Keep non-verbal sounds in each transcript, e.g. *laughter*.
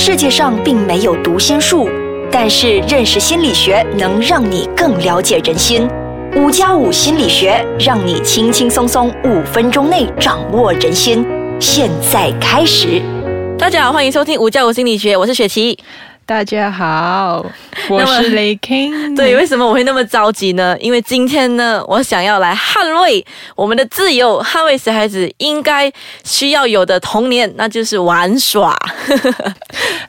世界上并没有读心术，但是认识心理学能让你更了解人心。五加五心理学让你轻轻松松五分钟内掌握人心。现在开始，大家好，欢迎收听五加五心理学，我是雪琪。大家好，*laughs* 我是雷 king。*laughs* 对，为什么我会那么着急呢？因为今天呢，我想要来捍卫我们的自由，捍卫小孩子应该需要有的童年，那就是玩耍。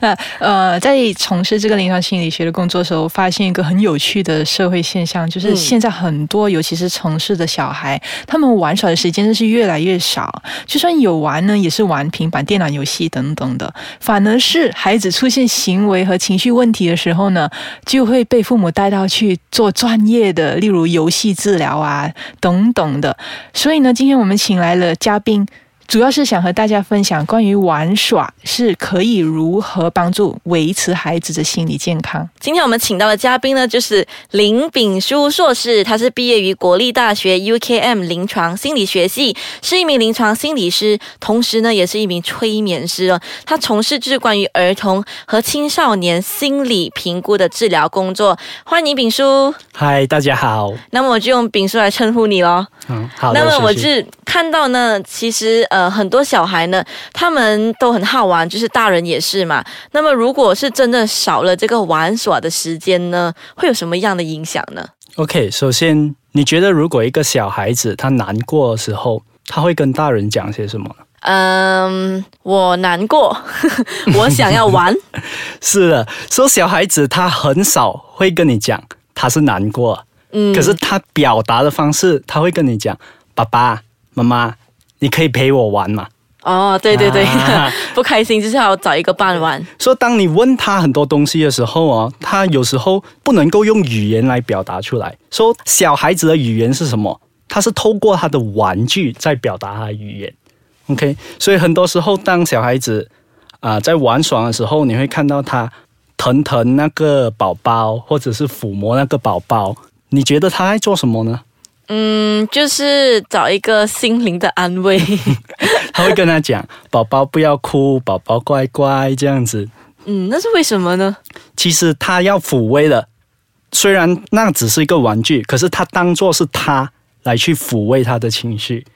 那 *laughs* 呃，在从事这个临床心理学的工作的时候，发现一个很有趣的社会现象，就是现在很多，尤其是城市的小孩，他们玩耍的时间真是越来越少。就算有玩呢，也是玩平板电脑游戏等等的，反而是孩子出现行为。和情绪问题的时候呢，就会被父母带到去做专业的，例如游戏治疗啊等等的。所以呢，今天我们请来了嘉宾。主要是想和大家分享关于玩耍是可以如何帮助维持孩子的心理健康。今天我们请到的嘉宾呢，就是林炳书硕士，他是毕业于国立大学 UKM 临床心理学系，是一名临床心理师，同时呢，也是一名催眠师哦。他从事就是关于儿童和青少年心理评估的治疗工作。欢迎炳书。嗨，大家好。那么我就用炳书来称呼你喽。嗯，好。那么我是看到呢，其实呃。呃，很多小孩呢，他们都很好玩，就是大人也是嘛。那么，如果是真的少了这个玩耍的时间呢，会有什么样的影响呢？OK，首先，你觉得如果一个小孩子他难过的时候，他会跟大人讲些什么？嗯，我难过，*laughs* 我想要玩。*laughs* 是的，说小孩子他很少会跟你讲他是难过，嗯，可是他表达的方式，他会跟你讲爸爸妈妈。你可以陪我玩嘛？哦，对对对，*laughs* 不开心就是要找一个伴玩。说当你问他很多东西的时候哦，他有时候不能够用语言来表达出来。说小孩子的语言是什么？他是透过他的玩具在表达他的语言。OK，所以很多时候当小孩子啊在玩耍的时候，你会看到他疼疼那个宝宝，或者是抚摸那个宝宝。你觉得他在做什么呢？嗯，就是找一个心灵的安慰。*laughs* 他会跟他讲：“宝宝不要哭，宝宝乖乖这样子。”嗯，那是为什么呢？其实他要抚慰的，虽然那只是一个玩具，可是他当做是他来去抚慰他的情绪。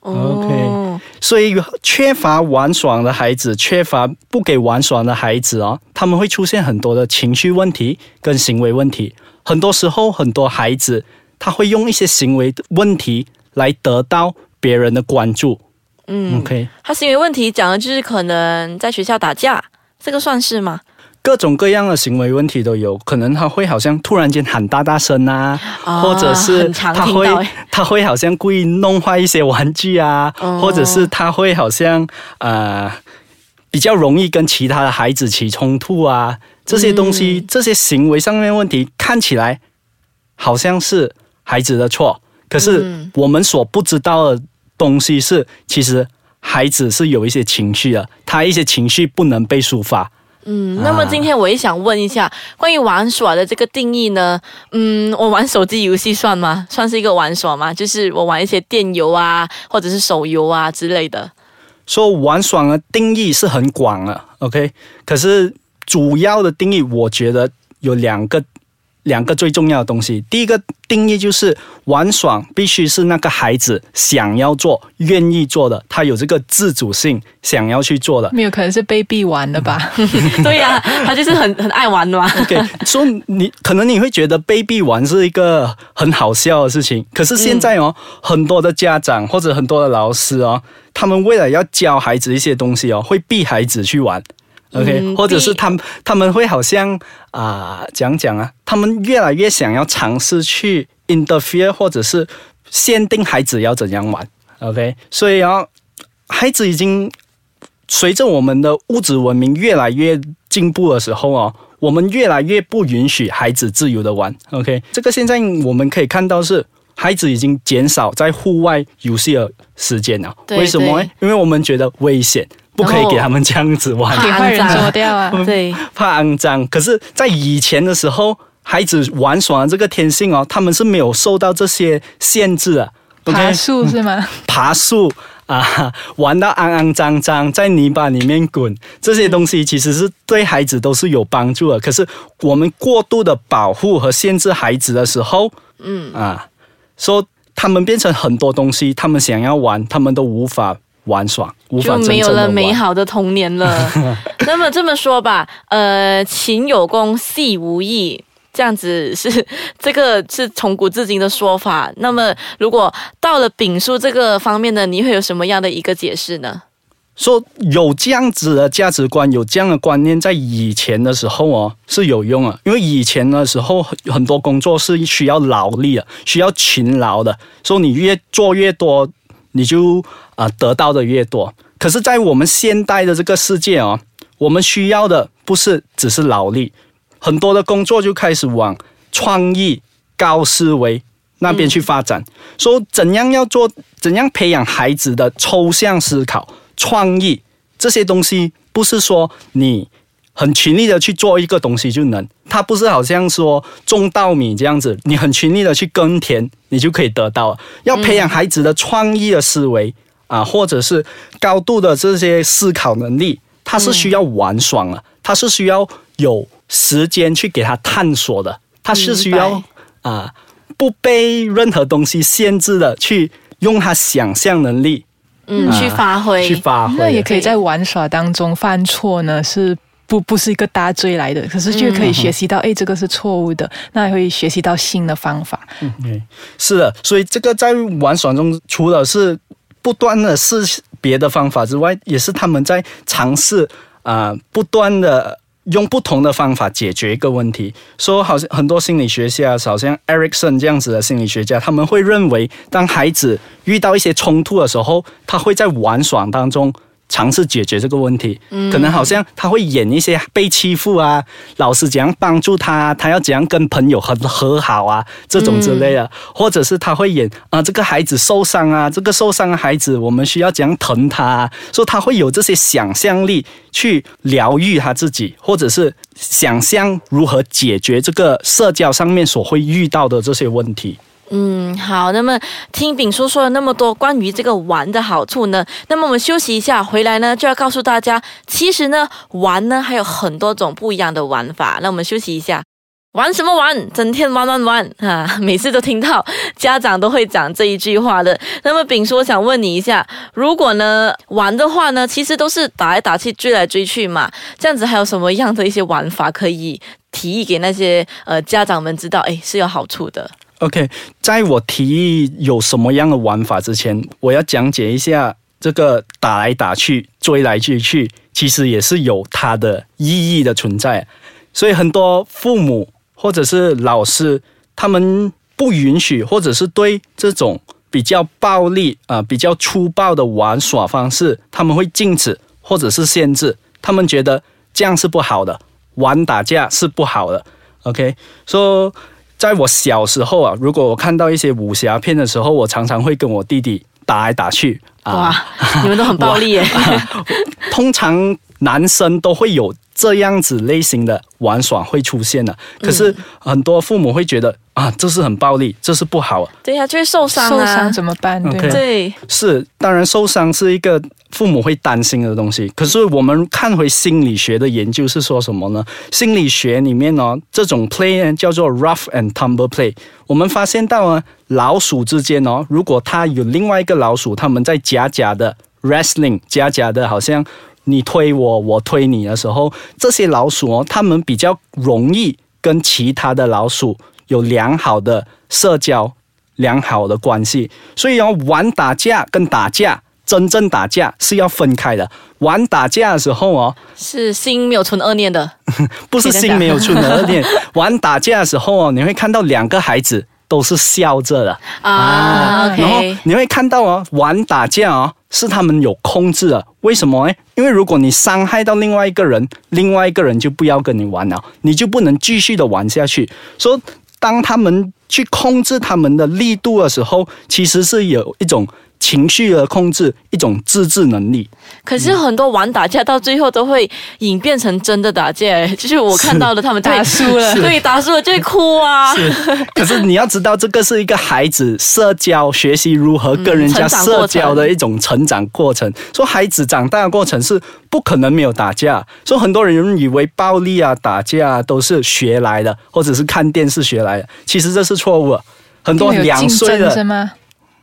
OK，所以缺乏玩耍的孩子，缺乏不给玩耍的孩子哦，他们会出现很多的情绪问题跟行为问题。很多时候，很多孩子。他会用一些行为问题来得到别人的关注。嗯，OK。他行为问题讲的就是可能在学校打架，这个算是吗？各种各样的行为问题都有可能。他会好像突然间喊大大声啊，或者是他会他会好像故意弄坏一些玩具啊，或者是他会好像呃比较容易跟其他的孩子起冲突啊。这些东西，这些行为上面问题看起来好像是。孩子的错，可是我们所不知道的东西是，其实孩子是有一些情绪的，他一些情绪不能被抒发。嗯，那么今天我也想问一下，关于玩耍的这个定义呢？嗯，我玩手机游戏算吗？算是一个玩耍吗？就是我玩一些电游啊，或者是手游啊之类的。说玩耍的定义是很广了，OK？可是主要的定义，我觉得有两个。两个最重要的东西，第一个定义就是玩爽必须是那个孩子想要做、愿意做的，他有这个自主性，想要去做的。没有可能是被逼玩的吧？*laughs* 对呀，他就是很很爱玩的嘛。*laughs* OK，所以你可能你会觉得被逼玩是一个很好笑的事情，可是现在哦，很多的家长或者很多的老师哦，他们为了要教孩子一些东西哦，会逼孩子去玩。OK，或者是他们他们会好像啊讲讲啊，他们越来越想要尝试去 interfere，或者是限定孩子要怎样玩。OK，所以啊，孩子已经随着我们的物质文明越来越进步的时候哦，我们越来越不允许孩子自由的玩。OK，这个现在我们可以看到是孩子已经减少在户外游戏的时间了。为什么？因为我们觉得危险。不可以给他们这样子玩，给坏人捉掉啊！*laughs* 对，怕肮脏。可是，在以前的时候，孩子玩耍的这个天性哦，他们是没有受到这些限制的。爬树是吗？*laughs* 爬树啊，玩到肮肮脏脏，在泥巴里面滚，这些东西其实是对孩子都是有帮助的。可是我们过度的保护和限制孩子的时候，嗯啊，说他们变成很多东西，他们想要玩，他们都无法玩耍，无法就没有了。美好的童年了。*laughs* 那么这么说吧，呃，勤有功，戏无益。这样子是 *laughs* 这个是从古至今的说法。那么，如果到了丙叔这个方面呢，你会有什么样的一个解释呢？说有这样子的价值观，有这样的观念，在以前的时候哦是有用啊，因为以前的时候很很多工作是需要劳力的，需要勤劳的，说你越做越多，你就啊、呃得到的越多。可是，在我们现代的这个世界哦，我们需要的不是只是劳力，很多的工作就开始往创意、高思维那边去发展。说怎样要做，怎样培养孩子的抽象思考、创意这些东西，不是说你很勤力的去做一个东西就能，它不是好像说种稻米这样子，你很勤力的去耕田，你就可以得到。要培养孩子的创意的思维啊，或者是高度的这些思考能力，它是需要玩耍的，它是需要有时间去给他探索的，它是需要啊不被任何东西限制的去用他想象能力嗯，啊去发挥，去发挥。那也可以在玩耍当中犯错呢，是不不是一个大罪来的，可是就可以学习到，哎、这个是错误的，那会学习到新的方法。嗯，是的，所以这个在玩耍中，除了是不断的试别的方法之外，也是他们在尝试啊、呃不断的用不同的方法解决一个问题。说好像很多心理学家，好像 Erikson 这样子的心理学家，他们会认为，当孩子遇到一些冲突的时候，他会在玩耍当中。尝试解决这个问题，可能好像他会演一些被欺负啊，老师怎样帮助他，他要怎样跟朋友和和好啊，这种之类的，或者是他会演啊、这个孩子受伤啊，这个受伤的孩子我们需要怎样疼他、啊，说他会有这些想象力去疗愈他自己，或者是想象如何解决这个社交上面所会遇到的这些问题。嗯，好，那么听丙叔说了那么多关于这个玩的好处呢，那么我们休息一下，回来呢就要告诉大家，其实呢玩呢还有很多种不一样的玩法。那我们休息一下。玩什么玩？整天玩玩玩啊！每次都听到家长都会讲这一句话的。那么丙叔，我想问你一下，如果呢玩的话呢，其实都是打来打去、追来追去嘛，这样子还有什么样的一些玩法可以提议给那些呃家长们知道？诶，是有好处的。OK，在我提议有什么样的玩法之前，我要讲解一下这个打来打去、追来追去，其实也是有它的意义的存在。所以很多父母或者是老师，他们不允许，或者是对这种比较暴力啊、比较粗暴的玩耍方式，他们会禁止或者是限制。他们觉得这样是不好的，玩打架是不好的。OK，说、在我小时候啊，如果我看到一些武侠片的时候，我常常会跟我弟弟打来打去啊。哇，你们都很暴力耶！*laughs* 通常男生都会有这样子类型的玩耍会出现的，可是很多父母会觉得啊，这是很暴力，这是不好。对呀、就会受伤受啊。伤怎么办？对？对，是，当然受伤是一个父母会担心的东西。可是我们看回心理学的研究是说什么呢？心理学里面呢，这种 play 呢叫做 rough and tumble play。我们发现到呢，老鼠之间哦，如果它有另外一个老鼠，他们在假假的 wrestling，假假的好像你推我，我推你的时候，这些老鼠哦，它们比较容易跟其他的老鼠有良好的社交。良好的关系，所以哦，玩打架跟打架，真正打架是要分开的。玩打架的时候哦，是心没有存恶念的。不是心没有存恶念，玩打架的时候哦，你会看到两个孩子都是笑着的，啊然后你会看到哦，玩打架哦是他们有控制的。为什么呢？因为如果你伤害到另外一个人，另外一个人就不要跟你玩了，你就不能继续的玩下去。说当他们去控制他们的力度的时候，其实是有一种情绪的控制，一种自制能力。可是很多玩打架到最后都会演变成真的打架，*laughs* 就是我看到了他们打输了对，*laughs* 打输了就会哭啊。是，可是你要知道，这个是一个孩子社交学习如何跟人家社交的一种成长过程。说孩子长大的过程是不可能没有打架，所以很多人以为暴力啊、打架啊都是学来的，或者是看电视学来的，其实这是错误的。很多两岁的，吗？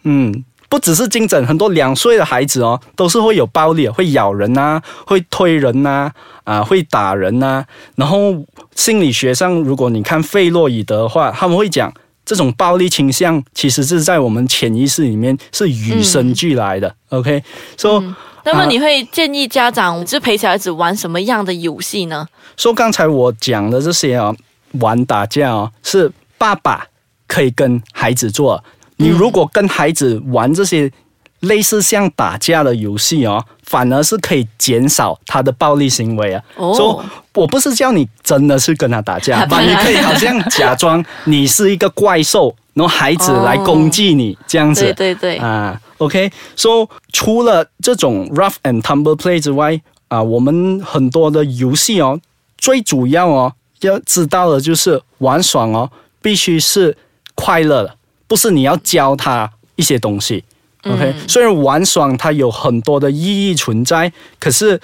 嗯。不只是精整，很多两岁的孩子哦，都是会有暴力，会咬人呐、会推人呐、啊，会打人呐、然后心理学上，如果你看费洛伊德的话，他们会讲这种暴力倾向其实是在我们潜意识里面是与生俱来的。OK，所、以那么你会建议家长就陪小孩子玩什么样的游戏呢？说刚才我讲的这些啊，玩打架哦，是爸爸可以跟孩子做。你如果跟孩子玩这些类似像打架的游戏哦，反而是可以减少他的暴力行为啊。哦。所以我不是叫你真的是跟他打架，*laughs* 当然。你可以好像假装你是一个怪兽，然后孩子来攻击你、这样子。对对对，啊，OK，so 除了这种 rough and tumble play 之外，啊，我们很多的游戏哦，最主要哦要知道的就是玩爽哦，必须是快乐的，不是你要教他一些东西。OK，、虽然玩耍它有很多的意义存在，可是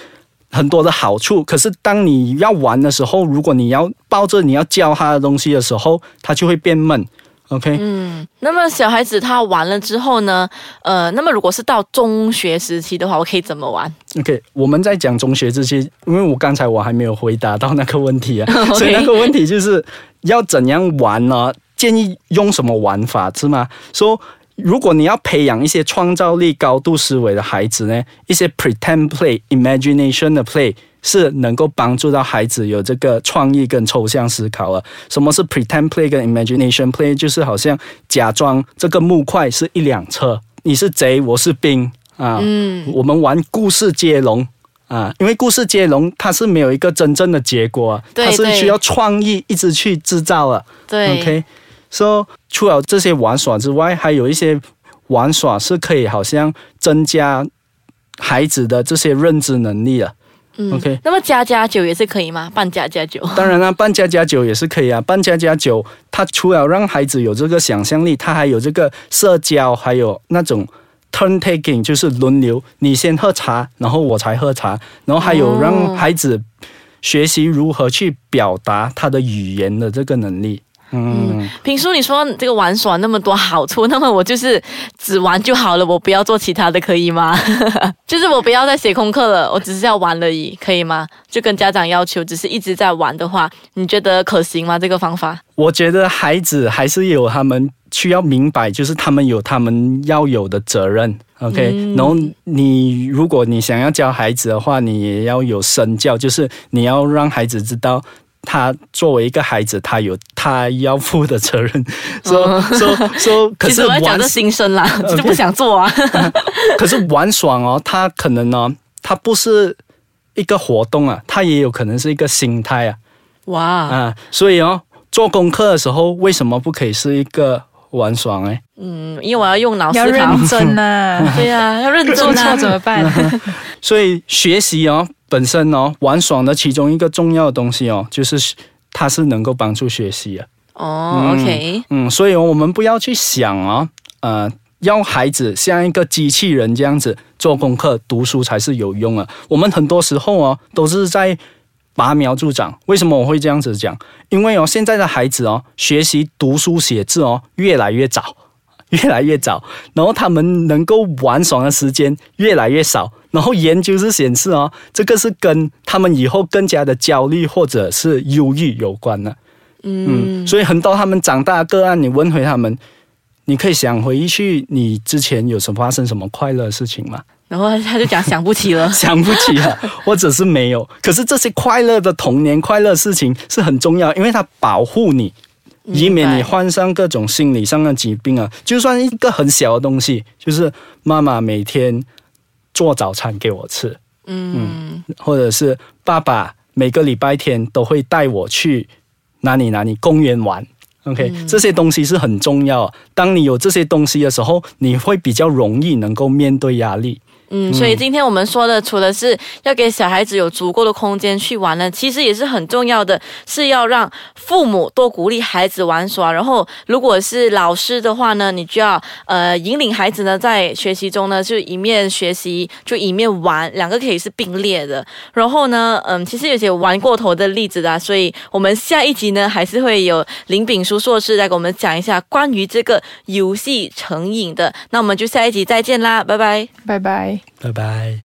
很多的好处，可是当你要玩的时候，如果你要抱着你要教他的东西的时候，他就会变闷。OK，嗯、那么小孩子他玩了之后呢？呃，那么如果是到中学时期的话，我可以怎么玩？OK，我们在讲中学这些，因为我刚才我还没有回答到那个问题啊，*laughs* 所以那个问题就是要怎样玩呢？建议用什么玩法是吗？说如果你要培养一些创造力、高度思维的孩子呢，一些 pretend play、imagination 的 play 是能够帮助到孩子有这个创意跟抽象思考了。什么是 pretend play 跟 imagination play？就是好像假装这个木块是一辆车，你是贼，我是兵啊。嗯，我们玩故事接龙。啊，因为故事接龙它是没有一个真正的结果啊，对对它是需要创意一直去制造了。对 OK，说、除了这些玩耍之外，还有一些玩耍是可以好像增加孩子的这些认知能力的。OK，那么加加酒也是可以吗？办加加酒？当然啦，办家家酒也是可以啊。办家家酒，它除了让孩子有这个想象力，它还有这个社交，还有那种 turn taking，就是轮流，你先喝茶，然后我才喝茶，然后还有让孩子学习如何去表达他的语言的这个能力。嗯，平叔，你说这个玩耍那么多好处，那么我就是只玩就好了，我不要做其他的，可以吗？*laughs* 就是我不要再写功课了，我只是要玩而已，可以吗？就跟家长要求，只是一直在玩的话，你觉得可行吗？这个方法？我觉得孩子还是有他们需要明白，就是他们有他们要有的责任。OK，、然后你如果你想要教孩子的话，你也要有身教，就是你要让孩子知道。他作为一个孩子，他有他要负的责任。说说说，*laughs* 可是我在讲玩这心声啦，就不想做啊。*laughs* 可是玩爽哦，他可能呢，他不是一个活动啊，他也有可能是一个心态啊哇，啊。所以哦，做功课的时候，为什么不可以是一个玩爽哎？嗯，因为我要用脑思要考。认真呐、对呀、要认真啊 *laughs* 错。怎么办？所以学习哦，本身哦，玩耍的其中一个重要的东西哦，就是它是能够帮助学习的。哦，OK，嗯，所以哦，我们不要去想哦，呃，要孩子像一个机器人这样子做功课、读书才是有用的。我们很多时候哦，都是在拔苗助长。为什么我会这样子讲？因为哦，现在的孩子哦，学习读书写字哦，越来越早。越来越早，然后他们能够玩耍的时间越来越少，然后研究是显示哦，这个是跟他们以后更加的焦虑或者是忧郁有关的。嗯，所以很多他们长大的个案，你问回他们，你可以想回去你之前有什么发生什么快乐的事情吗？然后他就讲想不起了。*laughs* 想不起了，或者是没有。可是这些快乐的童年快乐的事情是很重要，因为它保护你，以免你患上各种心理上的疾病啊。就算一个很小的东西，就是妈妈每天做早餐给我吃，嗯，或者是爸爸每个礼拜天都会带我去哪里哪里公园玩 OK，、这些东西是很重要。当你有这些东西的时候，你会比较容易能够面对压力。嗯，所以今天我们说的，除了是要给小孩子有足够的空间去玩呢，其实也是很重要的，是要让父母多鼓励孩子玩耍。然后，如果是老师的话呢，你就要呃引领孩子呢在学习中呢，就一面学习就一面玩，两个可以是并列的。然后呢，嗯，其实有些玩过头的例子的，所以我们下一集呢还是会有林炳书硕士来给我们讲一下关于这个游戏成瘾的。那我们就下一集再见啦，拜拜。拜拜。拜拜。